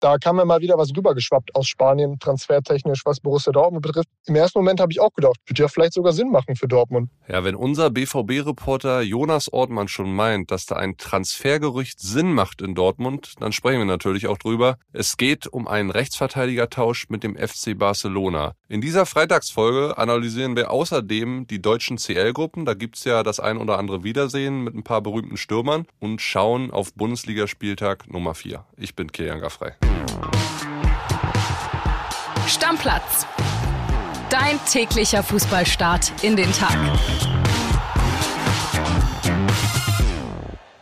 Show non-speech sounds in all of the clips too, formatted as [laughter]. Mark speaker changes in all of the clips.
Speaker 1: Da kam ja mal wieder was rübergeschwappt aus Spanien, transfertechnisch, was Borussia Dortmund betrifft. Im ersten Moment habe ich auch gedacht, wird ja vielleicht sogar Sinn machen für Dortmund.
Speaker 2: Ja, wenn unser BVB-Reporter Jonas Ortmann schon meint, dass da ein Transfergerücht Sinn macht in Dortmund, dann sprechen wir natürlich auch drüber. Es geht um einen Rechtsverteidigertausch mit dem FC Barcelona. In dieser Freitagsfolge analysieren wir außerdem die deutschen CL-Gruppen. Da gibt's ja das ein oder andere Wiedersehen mit ein paar berühmten Stürmern und schauen auf Bundesligaspieltag Nummer 4. Ich bin Kilian Gaffrey.
Speaker 3: Stammplatz. Dein täglicher Fußballstart in den Tag.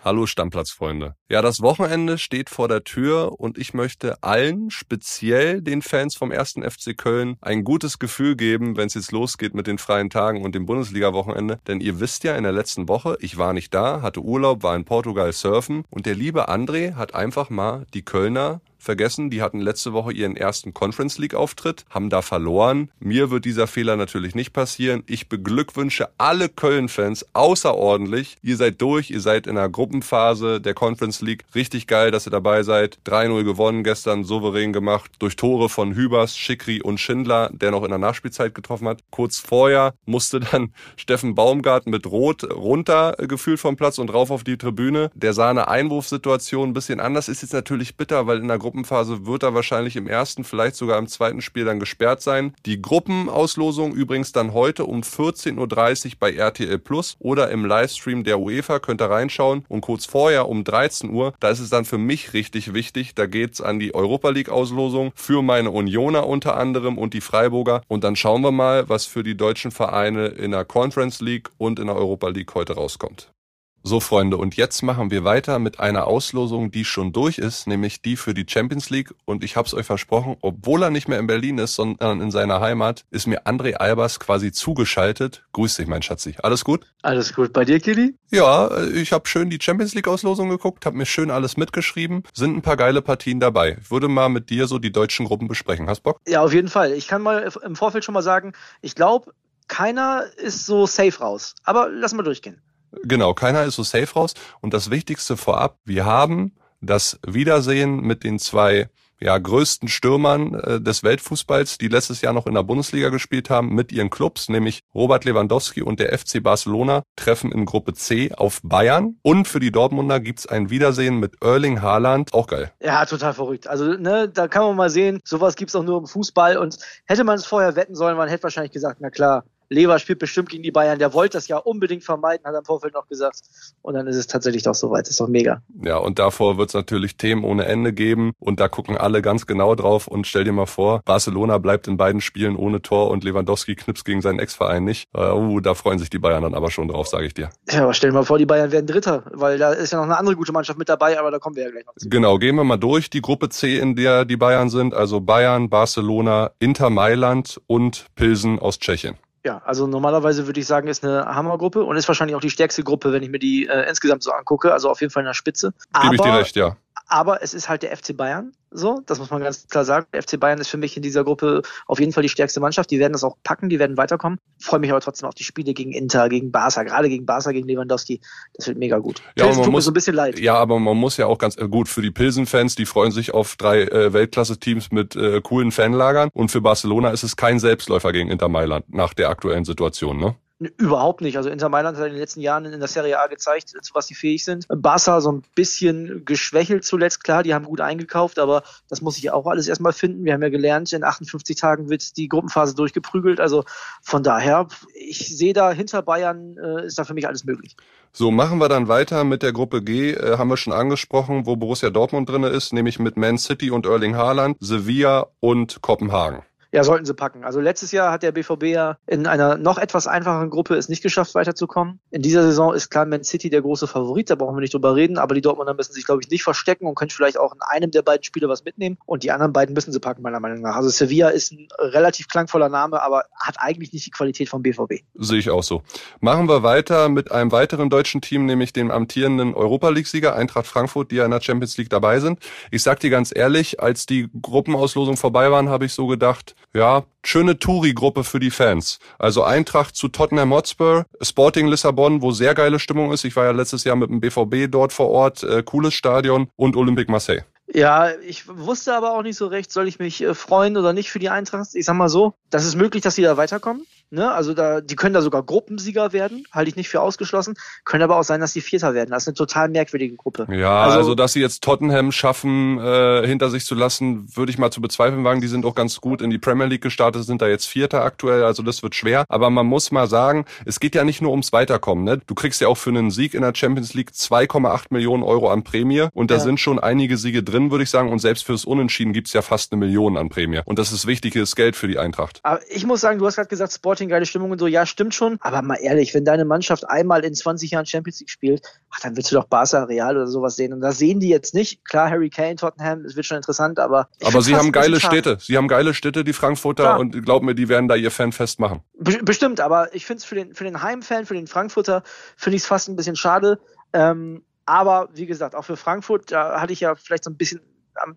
Speaker 2: Hallo Stammplatzfreunde. Ja, das Wochenende steht vor der Tür und ich möchte allen, speziell den Fans vom ersten FC Köln, ein gutes Gefühl geben, wenn es jetzt losgeht mit den freien Tagen und dem Bundesliga-Wochenende. Denn ihr wisst ja, in der letzten Woche, ich war nicht da, hatte Urlaub, war in Portugal surfen und der liebe André hat einfach mal die Kölner vergessen. Die hatten letzte Woche ihren ersten Conference League Auftritt, haben da verloren. Mir wird dieser Fehler natürlich nicht passieren. Ich beglückwünsche alle Köln-Fans außerordentlich. Ihr seid durch, ihr seid in der Gruppenphase der Conference League. Richtig geil, dass ihr dabei seid. 3-0 gewonnen gestern, souverän gemacht. Durch Tore von Hübers, Schickri und Schindler, der noch in der Nachspielzeit getroffen hat. Kurz vorher musste dann [laughs] Steffen Baumgart mit Rot runter gefühlt vom Platz und rauf auf die Tribüne. Der sah eine Einwurfsituation ein bisschen anders. Ist jetzt natürlich bitter, weil in der Gruppe Gruppenphase wird er wahrscheinlich im ersten, vielleicht sogar im zweiten Spiel dann gesperrt sein. Die Gruppenauslosung übrigens dann heute um 14.30 Uhr bei RTL Plus oder im Livestream der UEFA könnt ihr reinschauen. Und kurz vorher um 13 Uhr, da ist es dann für mich richtig wichtig, da geht's an die Europa League Auslosung für meine Unioner unter anderem und die Freiburger. Und dann schauen wir mal, was für die deutschen Vereine in der Conference League und in der Europa League heute rauskommt. So, Freunde, und jetzt machen wir weiter mit einer Auslosung, die schon durch ist, nämlich die für die Champions League. Und ich habe es euch versprochen, obwohl er nicht mehr in Berlin ist, sondern in seiner Heimat, ist mir André Albers quasi zugeschaltet. Grüß dich, mein Schatzi. Alles gut?
Speaker 4: Alles gut. Bei dir, Kili?
Speaker 2: Ja, ich habe schön die Champions League-Auslosung geguckt, habe mir schön alles mitgeschrieben. Sind ein paar geile Partien dabei. Ich würde mal mit dir so die deutschen Gruppen besprechen. Hast Bock?
Speaker 4: Ja, auf jeden Fall. Ich kann mal im Vorfeld schon mal sagen, ich glaube, keiner ist so safe raus. Aber lass mal durchgehen.
Speaker 2: Genau, keiner ist so safe raus. Und das Wichtigste vorab, wir haben das Wiedersehen mit den zwei ja, größten Stürmern äh, des Weltfußballs, die letztes Jahr noch in der Bundesliga gespielt haben, mit ihren Clubs, nämlich Robert Lewandowski und der FC Barcelona, treffen in Gruppe C auf Bayern. Und für die Dortmunder gibt's ein Wiedersehen mit Erling Haaland. Auch geil.
Speaker 4: Ja, total verrückt. Also, ne, da kann man mal sehen, sowas gibt's auch nur im Fußball. Und hätte man es vorher wetten sollen, man hätte wahrscheinlich gesagt, na klar, Lever spielt bestimmt gegen die Bayern. Der wollte das ja unbedingt vermeiden, hat er im Vorfeld noch gesagt. Und dann ist es tatsächlich doch soweit. Ist doch mega.
Speaker 2: Ja, und davor wird es natürlich Themen ohne Ende geben. Und da gucken alle ganz genau drauf. Und stell dir mal vor, Barcelona bleibt in beiden Spielen ohne Tor und Lewandowski knipst gegen seinen Ex-Verein nicht. Uh, da freuen sich die Bayern dann aber schon drauf, sage ich dir.
Speaker 4: Ja, aber stell dir mal vor, die Bayern werden Dritter, weil da ist ja noch eine andere gute Mannschaft mit dabei, aber da kommen wir ja gleich noch zu.
Speaker 2: Genau, gehen wir mal durch. Die Gruppe C, in der die Bayern sind. Also Bayern, Barcelona, Inter Mailand und Pilsen aus Tschechien.
Speaker 4: Ja, also normalerweise würde ich sagen, ist eine Hammergruppe und ist wahrscheinlich auch die stärkste Gruppe, wenn ich mir die äh, insgesamt so angucke. Also auf jeden Fall in der Spitze.
Speaker 2: Gebe ich dir recht, ja.
Speaker 4: Aber es ist halt der FC Bayern. So, das muss man ganz klar sagen. Der FC Bayern ist für mich in dieser Gruppe auf jeden Fall die stärkste Mannschaft. Die werden das auch packen, die werden weiterkommen. Freue mich aber trotzdem auf die Spiele gegen Inter, gegen Barca, gerade gegen Barca, gegen Lewandowski. Das wird mega gut.
Speaker 2: Ja, man muss, so ein bisschen leid. Ja, aber man muss ja auch ganz äh, gut für die Pilsen-Fans, die freuen sich auf drei äh, Weltklasse-Teams mit äh, coolen Fanlagern. Und für Barcelona ist es kein Selbstläufer gegen Inter Mailand nach der aktuellen Situation, ne?
Speaker 4: Überhaupt nicht. Also Inter Mailand hat in den letzten Jahren in der Serie A gezeigt, zu was sie fähig sind. Barca so ein bisschen geschwächelt zuletzt, klar, die haben gut eingekauft, aber das muss ich auch alles erstmal finden. Wir haben ja gelernt, in 58 Tagen wird die Gruppenphase durchgeprügelt. Also von daher, ich sehe da hinter Bayern äh, ist da für mich alles möglich.
Speaker 2: So, machen wir dann weiter mit der Gruppe G, äh, haben wir schon angesprochen, wo Borussia Dortmund drinne ist, nämlich mit Man City und Erling Haaland, Sevilla und Kopenhagen.
Speaker 4: Ja, sollten sie packen. Also letztes Jahr hat der BVB ja in einer noch etwas einfacheren Gruppe es nicht geschafft, weiterzukommen. In dieser Saison ist klar Man City der große Favorit, da brauchen wir nicht drüber reden, aber die Dortmunder müssen sich, glaube ich, nicht verstecken und können vielleicht auch in einem der beiden Spiele was mitnehmen. Und die anderen beiden müssen sie packen, meiner Meinung nach. Also Sevilla ist ein relativ klangvoller Name, aber hat eigentlich nicht die Qualität vom BVB.
Speaker 2: Sehe ich auch so. Machen wir weiter mit einem weiteren deutschen Team, nämlich dem amtierenden Europa League-Sieger Eintracht Frankfurt, die ja in der Champions League dabei sind. Ich sag dir ganz ehrlich, als die Gruppenauslosung vorbei waren, habe ich so gedacht, ja, schöne Touri-Gruppe für die Fans. Also Eintracht zu Tottenham Hotspur, Sporting Lissabon, wo sehr geile Stimmung ist. Ich war ja letztes Jahr mit dem BVB dort vor Ort, äh, cooles Stadion und Olympique Marseille.
Speaker 4: Ja, ich wusste aber auch nicht so recht, soll ich mich äh, freuen oder nicht für die Eintracht. Ich sag mal so, das ist möglich, dass sie da weiterkommen. Ne? Also da, die können da sogar Gruppensieger werden, halte ich nicht für ausgeschlossen. Können aber auch sein, dass die Vierter werden. Das ist eine total merkwürdige Gruppe.
Speaker 2: Ja, also, also dass sie jetzt Tottenham schaffen, äh, hinter sich zu lassen, würde ich mal zu bezweifeln wagen. Die sind auch ganz gut in die Premier League gestartet, sind da jetzt Vierter aktuell, also das wird schwer. Aber man muss mal sagen, es geht ja nicht nur ums Weiterkommen. Ne? Du kriegst ja auch für einen Sieg in der Champions League 2,8 Millionen Euro an Prämie und da ja. sind schon einige Siege drin, würde ich sagen. Und selbst fürs Unentschieden gibt's ja fast eine Million an Prämie. Und das ist wichtiges Geld für die Eintracht.
Speaker 4: Aber ich muss sagen, du hast gerade gesagt, Sporting geile Stimmung und so. Ja, stimmt schon. Aber mal ehrlich, wenn deine Mannschaft einmal in 20 Jahren Champions League spielt, ach, dann willst du doch Barca, Real oder sowas sehen. Und das sehen die jetzt nicht. Klar, Harry Kane, Tottenham, das wird schon interessant, aber.
Speaker 2: Aber sie haben geile Städte. Sie haben geile Städte, die Frankfurter, Klar. und glaub mir, die werden da ihr Fanfest machen.
Speaker 4: Bestimmt, aber ich finde es für den, für den Heimfan, für den Frankfurter, finde ich es fast ein bisschen schade. Ähm, aber wie gesagt, auch für Frankfurt, da hatte ich ja vielleicht so ein bisschen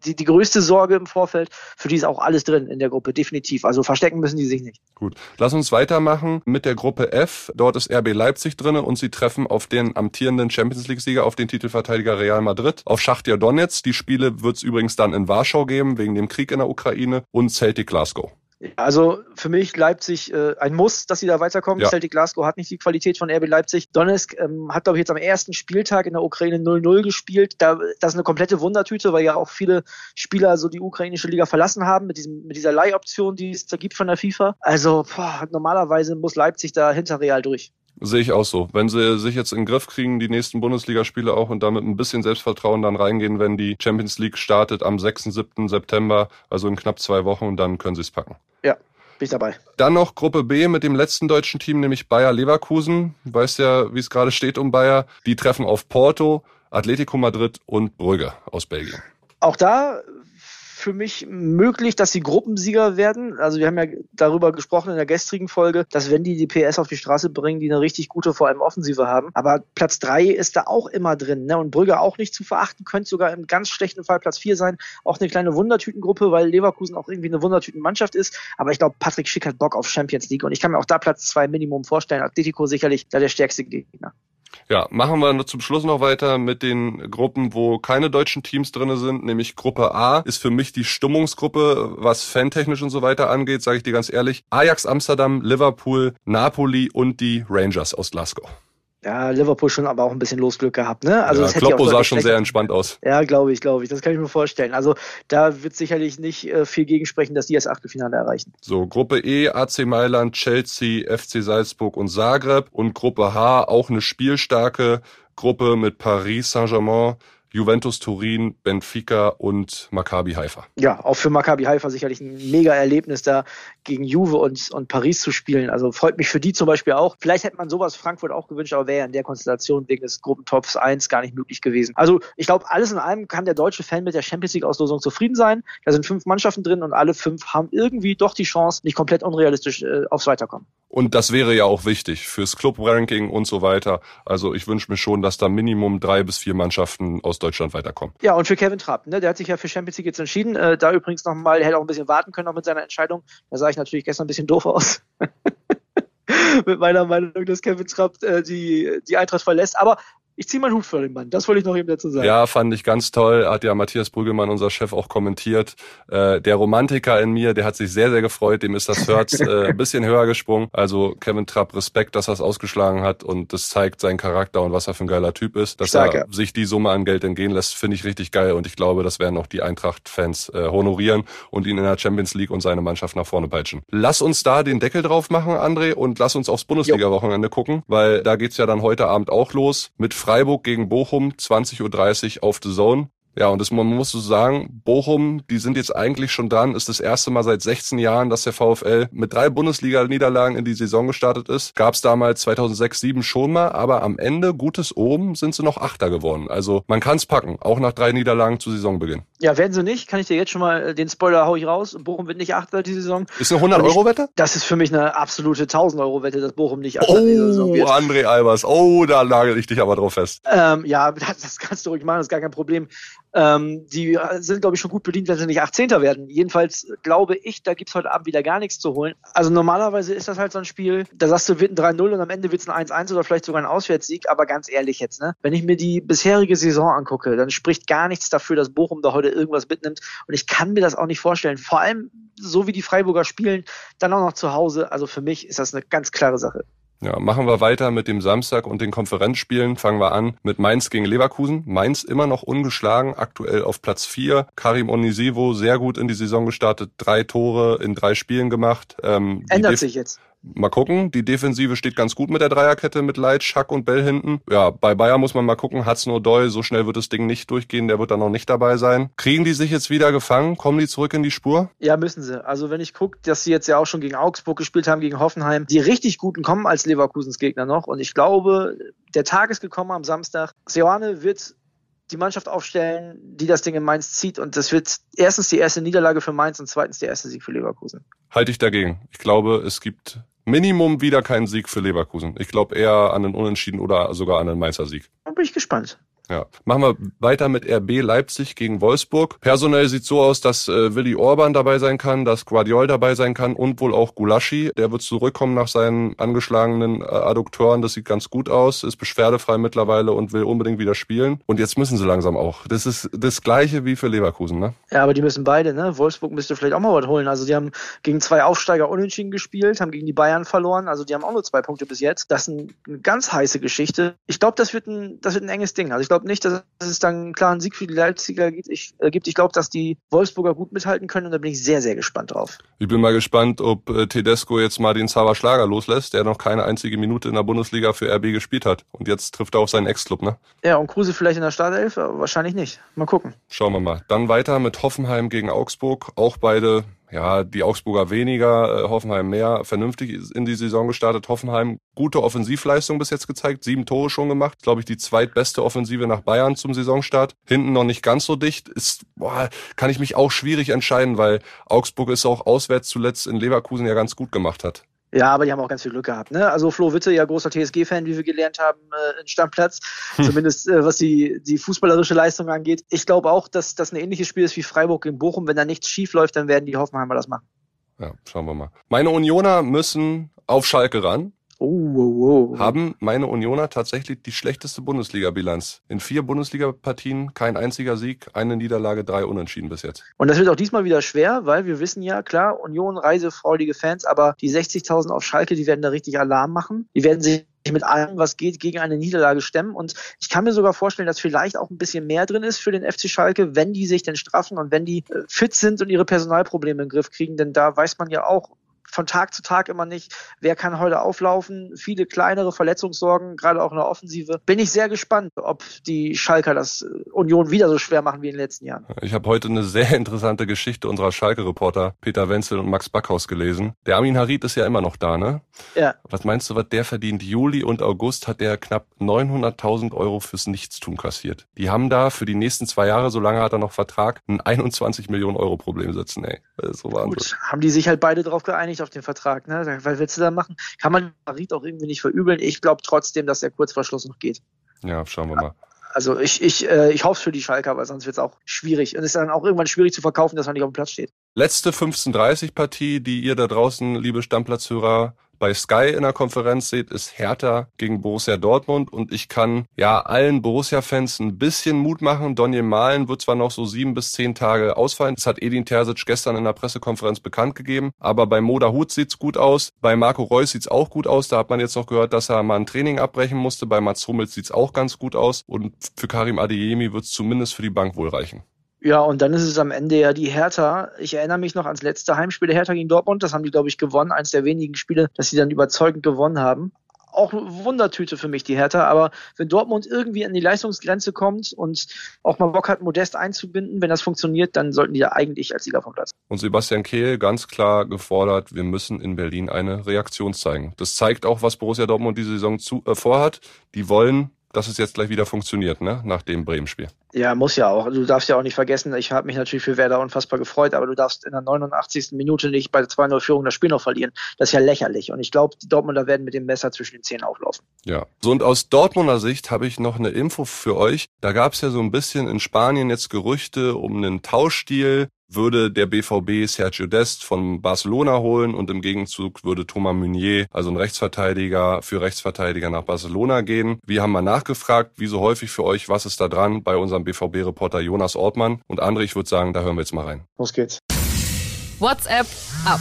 Speaker 4: die, die größte Sorge im Vorfeld. Für die ist auch alles drin in der Gruppe, definitiv. Also verstecken müssen die sich nicht.
Speaker 2: Gut, lass uns weitermachen mit der Gruppe F. Dort ist RB Leipzig drin und sie treffen auf den amtierenden Champions League-Sieger, auf den Titelverteidiger Real Madrid, auf Schachtja Donetsk. Die Spiele wird es übrigens dann in Warschau geben, wegen dem Krieg in der Ukraine und Celtic Glasgow.
Speaker 4: Also für mich Leipzig äh, ein Muss, dass sie da weiterkommen. Ja. Celtic Glasgow hat nicht die Qualität von RB Leipzig. Donetsk ähm, hat, glaube ich, jetzt am ersten Spieltag in der Ukraine 0-0 gespielt. Da, das ist eine komplette Wundertüte, weil ja auch viele Spieler so die ukrainische Liga verlassen haben mit, diesem, mit dieser Leihoption, die es da gibt von der FIFA. Also boah, normalerweise muss Leipzig da hinter Real durch.
Speaker 2: Sehe ich auch so. Wenn sie sich jetzt in den Griff kriegen, die nächsten Bundesligaspiele auch und damit ein bisschen Selbstvertrauen dann reingehen, wenn die Champions League startet am 6. 7. September, also in knapp zwei Wochen, dann können sie es packen.
Speaker 4: Ja, bin ich dabei.
Speaker 2: Dann noch Gruppe B mit dem letzten deutschen Team, nämlich Bayer Leverkusen. Du weißt ja, wie es gerade steht um Bayer. Die treffen auf Porto, Atletico Madrid und Brügge aus Belgien.
Speaker 4: Auch da für mich möglich, dass sie Gruppensieger werden. Also wir haben ja darüber gesprochen in der gestrigen Folge, dass wenn die die PS auf die Straße bringen, die eine richtig gute, vor allem Offensive haben. Aber Platz drei ist da auch immer drin. Ne? Und Brügge auch nicht zu verachten, könnte sogar im ganz schlechten Fall Platz vier sein. Auch eine kleine Wundertütengruppe, weil Leverkusen auch irgendwie eine Wundertütenmannschaft ist. Aber ich glaube, Patrick Schick hat Bock auf Champions League. Und ich kann mir auch da Platz zwei Minimum vorstellen. Atletico sicherlich da der stärkste Gegner.
Speaker 2: Ja, machen wir zum Schluss noch weiter mit den Gruppen, wo keine deutschen Teams drinne sind, nämlich Gruppe A ist für mich die Stimmungsgruppe, was fantechnisch und so weiter angeht, sage ich dir ganz ehrlich. Ajax Amsterdam, Liverpool, Napoli und die Rangers aus Glasgow.
Speaker 4: Ja, Liverpool schon aber auch ein bisschen Losglück gehabt, ne?
Speaker 2: Also ja, das Kloppo sah schon sehr entspannt aus.
Speaker 4: Ja, glaube ich, glaube ich. Das kann ich mir vorstellen. Also da wird sicherlich nicht äh, viel gegensprechen, dass die das Achtelfinale erreichen.
Speaker 2: So, Gruppe E, AC Mailand, Chelsea, FC Salzburg und Zagreb. Und Gruppe H, auch eine spielstarke Gruppe mit Paris Saint-Germain, Juventus Turin, Benfica und Maccabi Haifa.
Speaker 4: Ja, auch für Maccabi Haifa sicherlich ein mega Erlebnis da gegen Juve und, und Paris zu spielen. Also freut mich für die zum Beispiel auch. Vielleicht hätte man sowas Frankfurt auch gewünscht, aber wäre ja in der Konstellation wegen des Gruppentops 1 gar nicht möglich gewesen. Also ich glaube, alles in allem kann der deutsche Fan mit der Champions League Auslosung zufrieden sein. Da sind fünf Mannschaften drin und alle fünf haben irgendwie doch die Chance, nicht komplett unrealistisch äh, aufs Weiterkommen.
Speaker 2: Und das wäre ja auch wichtig fürs Club-Ranking und so weiter. Also ich wünsche mir schon, dass da Minimum drei bis vier Mannschaften aus Deutschland weiterkommen.
Speaker 4: Ja, und für Kevin Trapp, ne, der hat sich ja für Champions League jetzt entschieden. Äh, da übrigens nochmal, er hätte auch ein bisschen warten können noch mit seiner Entscheidung. Da sah ich natürlich gestern ein bisschen doof aus. [laughs] mit meiner Meinung, dass Kevin Trapp äh, die, die Eintracht verlässt. Aber ich ziehe meinen Hut vor den Mann. Das wollte ich noch eben dazu sagen.
Speaker 2: Ja, fand ich ganz toll. Hat ja Matthias Brüggemann, unser Chef, auch kommentiert. Äh, der Romantiker in mir, der hat sich sehr, sehr gefreut. Dem ist das Herz [laughs] äh, ein bisschen höher gesprungen. Also Kevin Trapp, Respekt, dass er es ausgeschlagen hat. Und das zeigt seinen Charakter und was er für ein geiler Typ ist. Dass Stark, er sich die Summe an Geld entgehen lässt, finde ich richtig geil. Und ich glaube, das werden auch die Eintracht-Fans äh, honorieren und ihn in der Champions League und seine Mannschaft nach vorne peitschen. Lass uns da den Deckel drauf machen, André, und lass uns aufs Bundesliga-Wochenende gucken, weil da geht's ja dann heute Abend auch los mit Freiburg gegen Bochum. Bochum, 20.30 Uhr auf The Zone. Ja, und das, man muss so sagen, Bochum, die sind jetzt eigentlich schon dran, ist das erste Mal seit 16 Jahren, dass der VfL mit drei Bundesliga-Niederlagen in die Saison gestartet ist. Gab es damals 2006, 2007 schon mal, aber am Ende, gutes oben, sind sie noch Achter geworden. Also man kann es packen, auch nach drei Niederlagen zu Saisonbeginn.
Speaker 4: Ja, werden sie nicht, kann ich dir jetzt schon mal, äh, den Spoiler hau ich raus, Bochum wird nicht Achter die Saison.
Speaker 2: Ist eine 100-Euro-Wette?
Speaker 4: Das ist für mich eine absolute 1000-Euro-Wette, dass Bochum nicht
Speaker 2: Achter oh, die Saison wird. Oh, André Albers, oh, da nagel ich dich aber drauf fest.
Speaker 4: Ähm, ja, das, [laughs] das kannst du ruhig machen, das ist gar kein Problem. Ähm, die sind, glaube ich, schon gut bedient, wenn sie nicht 18. werden. Jedenfalls glaube ich, da gibt's heute Abend wieder gar nichts zu holen. Also normalerweise ist das halt so ein Spiel, da sagst du, wird ein 3-0 und am Ende wird's ein 1-1 oder vielleicht sogar ein Auswärtssieg. Aber ganz ehrlich jetzt, ne? wenn ich mir die bisherige Saison angucke, dann spricht gar nichts dafür, dass Bochum da heute irgendwas mitnimmt. Und ich kann mir das auch nicht vorstellen. Vor allem, so wie die Freiburger spielen, dann auch noch zu Hause. Also für mich ist das eine ganz klare Sache.
Speaker 2: Ja, machen wir weiter mit dem Samstag und den Konferenzspielen. Fangen wir an mit Mainz gegen Leverkusen. Mainz immer noch ungeschlagen, aktuell auf Platz 4. Karim Onisivo sehr gut in die Saison gestartet, drei Tore in drei Spielen gemacht.
Speaker 4: Ähm, Ändert sich jetzt.
Speaker 2: Mal gucken. Die Defensive steht ganz gut mit der Dreierkette mit Leitsch, Schack und Bell hinten. Ja, bei Bayern muss man mal gucken. Hudson O'Doy, so schnell wird das Ding nicht durchgehen. Der wird dann noch nicht dabei sein. Kriegen die sich jetzt wieder gefangen? Kommen die zurück in die Spur?
Speaker 4: Ja, müssen sie. Also wenn ich gucke, dass sie jetzt ja auch schon gegen Augsburg gespielt haben, gegen Hoffenheim. Die richtig guten kommen als Leverkusens Gegner noch. Und ich glaube, der Tag ist gekommen am Samstag. Seoane wird die Mannschaft aufstellen, die das Ding in Mainz zieht. Und das wird erstens die erste Niederlage für Mainz und zweitens der erste Sieg für Leverkusen.
Speaker 2: Halte ich dagegen. Ich glaube, es gibt Minimum wieder kein Sieg für Leverkusen. Ich glaube eher an einen Unentschieden oder sogar an einen Mainzer Sieg.
Speaker 4: Da bin ich gespannt.
Speaker 2: Ja. Machen wir weiter mit RB Leipzig gegen Wolfsburg. Personell sieht so aus, dass äh, Willi Orban dabei sein kann, dass Guardiol dabei sein kann und wohl auch Gulaschi. Der wird zurückkommen nach seinen angeschlagenen äh, Adduktoren. Das sieht ganz gut aus, ist beschwerdefrei mittlerweile und will unbedingt wieder spielen. Und jetzt müssen sie langsam auch. Das ist das Gleiche wie für Leverkusen, ne?
Speaker 4: Ja, aber die müssen beide, ne? Wolfsburg müsste vielleicht auch mal was holen. Also die haben gegen zwei Aufsteiger unentschieden gespielt, haben gegen die Bayern verloren. Also die haben auch nur zwei Punkte bis jetzt. Das ist eine ganz heiße Geschichte. Ich glaube, das wird ein, das wird ein enges Ding. Also ich glaube, glaube nicht, dass es dann einen klaren Sieg für die Leipziger gibt. Ich, äh, gibt. ich glaube, dass die Wolfsburger gut mithalten können und da bin ich sehr, sehr gespannt drauf.
Speaker 2: Ich bin mal gespannt, ob äh, Tedesco jetzt mal den Zauber Schlager loslässt, der noch keine einzige Minute in der Bundesliga für RB gespielt hat. Und jetzt trifft er auf seinen Ex-Club, ne?
Speaker 4: Ja, und Kruse vielleicht in der Startelf? Wahrscheinlich nicht. Mal gucken.
Speaker 2: Schauen wir mal. Dann weiter mit Hoffenheim gegen Augsburg. Auch beide ja, die Augsburger weniger, äh, Hoffenheim mehr, vernünftig in die Saison gestartet. Hoffenheim gute Offensivleistung bis jetzt gezeigt, sieben Tore schon gemacht, glaube ich, die zweitbeste Offensive nach Bayern zum Saisonstart. Hinten noch nicht ganz so dicht, ist, boah, kann ich mich auch schwierig entscheiden, weil Augsburg ist auch auswärts zuletzt in Leverkusen ja ganz gut gemacht hat.
Speaker 4: Ja, aber die haben auch ganz viel Glück gehabt. Ne? Also Flo Witte, ja großer TSG-Fan, wie wir gelernt haben, äh, in Stammplatz. Hm. Zumindest äh, was die, die fußballerische Leistung angeht. Ich glaube auch, dass das ein ähnliches Spiel ist wie Freiburg in Bochum. Wenn da nichts schief läuft, dann werden die Hoffenheimer das machen.
Speaker 2: Ja, schauen wir mal. Meine Unioner müssen auf Schalke ran.
Speaker 4: Oh, oh.
Speaker 2: Haben meine Unioner tatsächlich die schlechteste Bundesliga-Bilanz. In vier Bundesliga-Partien kein einziger Sieg, eine Niederlage, drei Unentschieden bis jetzt.
Speaker 4: Und das wird auch diesmal wieder schwer, weil wir wissen ja, klar, Union, reisefreudige Fans, aber die 60.000 auf Schalke, die werden da richtig Alarm machen. Die werden sich mit allem, was geht, gegen eine Niederlage stemmen. Und ich kann mir sogar vorstellen, dass vielleicht auch ein bisschen mehr drin ist für den FC Schalke, wenn die sich denn straffen und wenn die äh, fit sind und ihre Personalprobleme in den Griff kriegen. Denn da weiß man ja auch, von Tag zu Tag immer nicht, wer kann heute auflaufen. Viele kleinere Verletzungssorgen, gerade auch in der Offensive. Bin ich sehr gespannt, ob die Schalker das äh, Union wieder so schwer machen wie in den letzten Jahren.
Speaker 2: Ich habe heute eine sehr interessante Geschichte unserer Schalke-Reporter Peter Wenzel und Max Backhaus gelesen. Der Armin Harid ist ja immer noch da, ne?
Speaker 4: Ja.
Speaker 2: Was meinst du, was der verdient? Juli und August hat der knapp 900.000 Euro fürs Nichtstun kassiert. Die haben da für die nächsten zwei Jahre, solange hat er noch Vertrag, ein 21 Millionen Euro Problem sitzen, ey. Das ist so Wahnsinn. Gut,
Speaker 4: haben die sich halt beide drauf geeinigt, nicht auf den Vertrag. Ne? Was willst du da machen? Kann man Marit auch irgendwie nicht verübeln. Ich glaube trotzdem, dass der Kurzverschluss noch geht.
Speaker 2: Ja, schauen wir mal.
Speaker 4: Also ich, ich, äh, ich hoffe für die Schalker, weil sonst wird es auch schwierig. Und es ist dann auch irgendwann schwierig zu verkaufen, dass man nicht auf dem Platz steht.
Speaker 2: Letzte 15.30 die ihr da draußen, liebe Stammplatzhörer, bei Sky in der Konferenz seht, ist Hertha gegen Borussia Dortmund. Und ich kann ja allen Borussia-Fans ein bisschen Mut machen. Donny Malen wird zwar noch so sieben bis zehn Tage ausfallen, das hat Edin Terzic gestern in der Pressekonferenz bekannt gegeben, aber bei Moda Hut sieht's gut aus, bei Marco Reus sieht's auch gut aus, da hat man jetzt noch gehört, dass er mal ein Training abbrechen musste, bei Mats Hummels sieht's auch ganz gut aus. Und für Karim Adeyemi wird's zumindest für die Bank wohl reichen.
Speaker 4: Ja, und dann ist es am Ende ja die Hertha. Ich erinnere mich noch ans letzte Heimspiel der Hertha gegen Dortmund. Das haben die, glaube ich, gewonnen. Eins der wenigen Spiele, dass sie dann überzeugend gewonnen haben. Auch Wundertüte für mich, die Hertha. Aber wenn Dortmund irgendwie an die Leistungsgrenze kommt und auch mal Bock hat, Modest einzubinden, wenn das funktioniert, dann sollten die ja eigentlich als Sieger vom Platz.
Speaker 2: Und Sebastian Kehl ganz klar gefordert, wir müssen in Berlin eine Reaktion zeigen. Das zeigt auch, was Borussia Dortmund diese Saison zu, äh, vorhat. Die wollen dass es jetzt gleich wieder funktioniert, ne? Nach dem Bremen-Spiel.
Speaker 4: Ja, muss ja auch. Du darfst ja auch nicht vergessen, ich habe mich natürlich für Werder unfassbar gefreut, aber du darfst in der 89. Minute nicht bei der 2-0-Führung das Spiel noch verlieren. Das ist ja lächerlich. Und ich glaube, die Dortmunder werden mit dem Messer zwischen den Zähnen auflaufen.
Speaker 2: Ja. So, und aus Dortmunder Sicht habe ich noch eine Info für euch. Da gab es ja so ein bisschen in Spanien jetzt Gerüchte um einen Tauschstil würde der BVB Sergio Dest von Barcelona holen und im Gegenzug würde Thomas Meunier, also ein Rechtsverteidiger, für Rechtsverteidiger nach Barcelona gehen. Wir haben mal nachgefragt, wie so häufig für euch, was ist da dran bei unserem BVB-Reporter Jonas Ortmann. Und André, ich würde sagen, da hören wir jetzt mal rein.
Speaker 4: Los geht's.
Speaker 3: WhatsApp ab.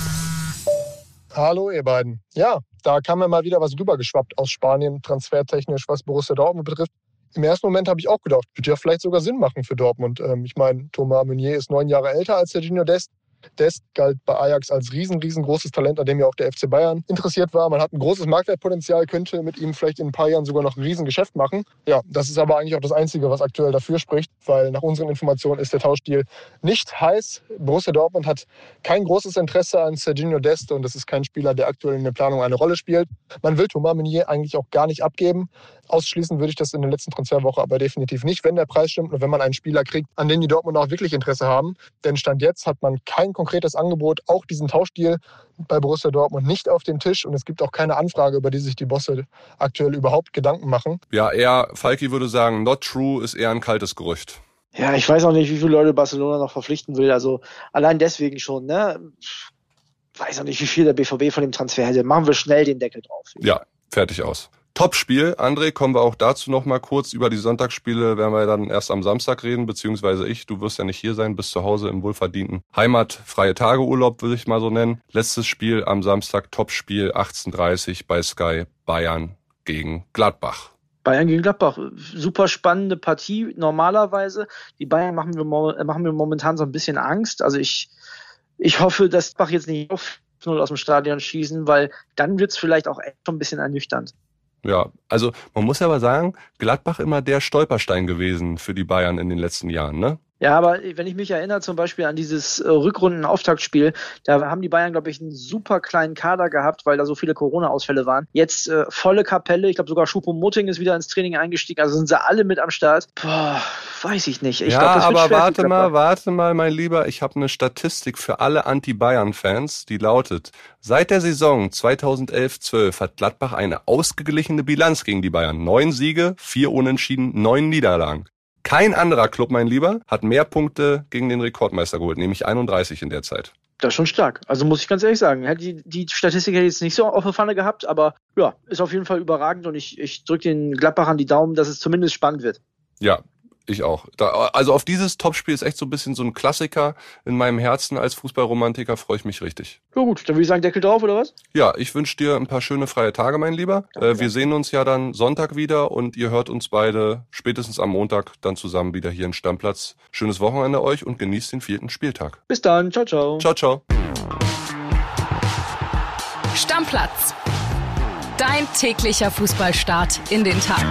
Speaker 1: Hallo ihr beiden. Ja, da kam mir mal wieder was rübergeschwappt aus Spanien, transfertechnisch, was Borussia Dortmund betrifft im ersten Moment habe ich auch gedacht, wird ja vielleicht sogar Sinn machen für Dortmund. Ähm, ich meine, Thomas Meunier ist neun Jahre älter als der Gino Dest. Dest galt bei Ajax als riesen, riesengroßes Talent, an dem ja auch der FC Bayern interessiert war. Man hat ein großes Marktwertpotenzial, könnte mit ihm vielleicht in ein paar Jahren sogar noch ein Riesengeschäft machen. Ja, das ist aber eigentlich auch das Einzige, was aktuell dafür spricht, weil nach unseren Informationen ist der Tauschdeal nicht heiß. Borussia Dortmund hat kein großes Interesse an Serginho Dest und das ist kein Spieler, der aktuell in der Planung eine Rolle spielt. Man will Thomas Meunier eigentlich auch gar nicht abgeben. Ausschließen würde ich das in der letzten Transferwoche aber definitiv nicht, wenn der Preis stimmt und wenn man einen Spieler kriegt, an den die Dortmund auch wirklich Interesse haben. Denn Stand jetzt hat man kein konkretes Angebot, auch diesen Tauschdeal bei Borussia Dortmund nicht auf dem Tisch und es gibt auch keine Anfrage, über die sich die Bosse aktuell überhaupt Gedanken machen.
Speaker 2: Ja, eher, Falki würde sagen, not true ist eher ein kaltes Gerücht.
Speaker 4: Ja, ich weiß auch nicht, wie viele Leute Barcelona noch verpflichten will. Also allein deswegen schon, ne? Weiß auch nicht, wie viel der BVB von dem Transfer hätte. Machen wir schnell den Deckel drauf.
Speaker 2: Ja, fertig aus. Topspiel. André, kommen wir auch dazu noch mal kurz. Über die Sonntagsspiele werden wir dann erst am Samstag reden, beziehungsweise ich. Du wirst ja nicht hier sein, bist zu Hause im wohlverdienten Heimatfreie Tageurlaub, würde ich mal so nennen. Letztes Spiel am Samstag, Topspiel 18.30 bei Sky Bayern gegen Gladbach.
Speaker 4: Bayern gegen Gladbach, super spannende Partie normalerweise. Die Bayern machen mir, machen mir momentan so ein bisschen Angst. Also ich, ich hoffe, dass Bach jetzt nicht auf 0 aus dem Stadion schießen, weil dann wird's vielleicht auch echt schon ein bisschen ernüchternd.
Speaker 2: Ja, also man muss ja aber sagen, Gladbach immer der Stolperstein gewesen für die Bayern in den letzten Jahren, ne?
Speaker 4: Ja, aber wenn ich mich erinnere zum Beispiel an dieses äh, Rückrunden-Auftaktspiel, da haben die Bayern, glaube ich, einen super kleinen Kader gehabt, weil da so viele Corona-Ausfälle waren. Jetzt äh, volle Kapelle, ich glaube sogar Schupo-Mutting ist wieder ins Training eingestiegen, also sind sie alle mit am Start. Boah, weiß ich nicht. Ich
Speaker 2: ja, glaub, aber warte mal, warte mal, mein Lieber, ich habe eine Statistik für alle Anti-Bayern-Fans, die lautet, seit der Saison 2011-12 hat Gladbach eine ausgeglichene Bilanz gegen die Bayern. Neun Siege, vier Unentschieden, neun Niederlagen. Kein anderer Club, mein Lieber, hat mehr Punkte gegen den Rekordmeister geholt, nämlich 31 in der Zeit.
Speaker 4: Das ist schon stark. Also muss ich ganz ehrlich sagen, die, die Statistik hätte ich jetzt nicht so auf der Pfanne gehabt, aber ja, ist auf jeden Fall überragend und ich, ich drücke den Gladbachern die Daumen, dass es zumindest spannend wird.
Speaker 2: Ja, ich auch. Da, also auf dieses Topspiel ist echt so ein bisschen so ein Klassiker in meinem Herzen. Als Fußballromantiker freue ich mich richtig.
Speaker 4: Ja gut, dann würde ich sagen, Deckel drauf, oder was?
Speaker 2: Ja, ich wünsche dir ein paar schöne freie Tage, mein Lieber. Danke, wir sehen uns ja dann Sonntag wieder und ihr hört uns beide spätestens am Montag dann zusammen wieder hier in Stammplatz. Schönes Wochenende euch und genießt den vierten Spieltag.
Speaker 4: Bis dann. Ciao, ciao.
Speaker 2: Ciao, ciao.
Speaker 3: Stammplatz. Dein täglicher Fußballstart in den Tag.